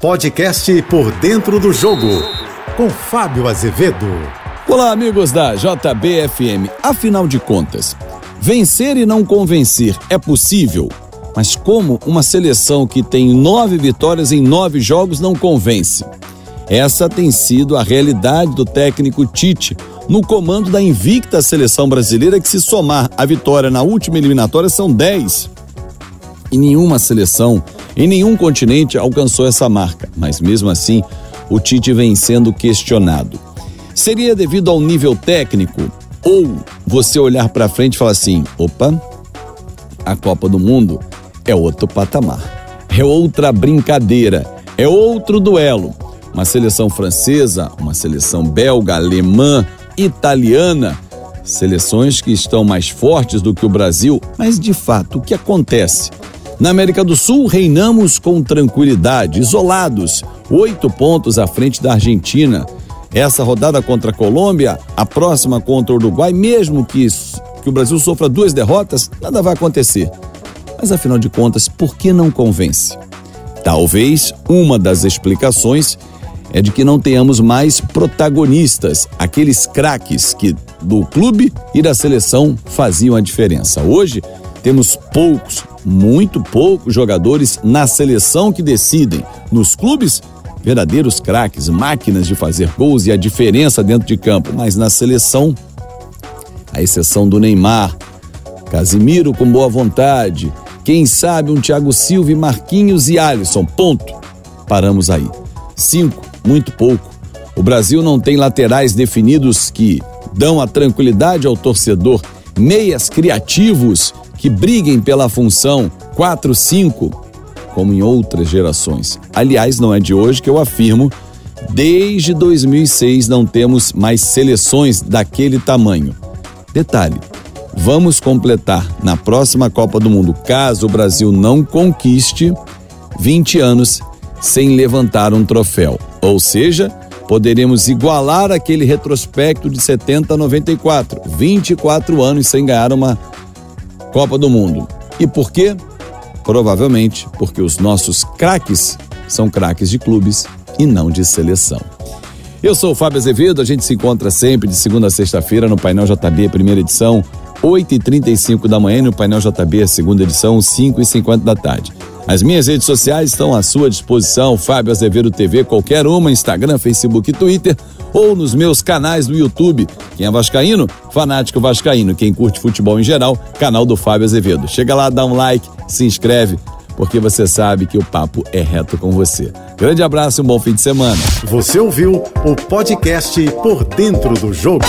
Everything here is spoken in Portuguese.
Podcast Por Dentro do Jogo, com Fábio Azevedo. Olá, amigos da JBFM. Afinal de contas, vencer e não convencer é possível? Mas como uma seleção que tem nove vitórias em nove jogos não convence? Essa tem sido a realidade do técnico Tite no comando da invicta seleção brasileira, que se somar a vitória na última eliminatória são dez. E nenhuma seleção em nenhum continente alcançou essa marca, mas mesmo assim, o Tite vem sendo questionado. Seria devido ao nível técnico ou você olhar para frente e falar assim: opa, a Copa do Mundo é outro patamar, é outra brincadeira, é outro duelo. Uma seleção francesa, uma seleção belga, alemã, italiana, seleções que estão mais fortes do que o Brasil, mas de fato, o que acontece? Na América do Sul, reinamos com tranquilidade, isolados, oito pontos à frente da Argentina. Essa rodada contra a Colômbia, a próxima contra o Uruguai, mesmo que, que o Brasil sofra duas derrotas, nada vai acontecer. Mas afinal de contas, por que não convence? Talvez uma das explicações é de que não tenhamos mais protagonistas, aqueles craques que do clube e da seleção faziam a diferença. Hoje temos poucos, muito poucos jogadores na seleção que decidem. Nos clubes, verdadeiros craques, máquinas de fazer gols e a diferença dentro de campo. Mas na seleção, a exceção do Neymar, Casimiro com boa vontade, quem sabe um Thiago Silva, Marquinhos e Alisson. Ponto. Paramos aí. Cinco, muito pouco. O Brasil não tem laterais definidos que dão a tranquilidade ao torcedor, meias criativos que briguem pela função 4-5, como em outras gerações. Aliás, não é de hoje que eu afirmo, desde 2006 não temos mais seleções daquele tamanho. Detalhe: vamos completar na próxima Copa do Mundo, caso o Brasil não conquiste, 20 anos sem levantar um troféu. Ou seja, poderemos igualar aquele retrospecto de 70 a 94, 24 anos sem ganhar uma Copa do Mundo. E por quê? Provavelmente porque os nossos craques são craques de clubes e não de seleção. Eu sou o Fábio Azevedo, a gente se encontra sempre de segunda a sexta-feira no Painel JB, primeira edição, 8h35 da manhã, no Painel JB, segunda edição, 5h50 da tarde. As minhas redes sociais estão à sua disposição, Fábio Azevedo TV, qualquer uma, Instagram, Facebook e Twitter ou nos meus canais do YouTube. Quem é vascaíno, fanático vascaíno. Quem curte futebol em geral, canal do Fábio Azevedo. Chega lá, dá um like, se inscreve, porque você sabe que o papo é reto com você. Grande abraço e um bom fim de semana. Você ouviu o podcast Por Dentro do Jogo.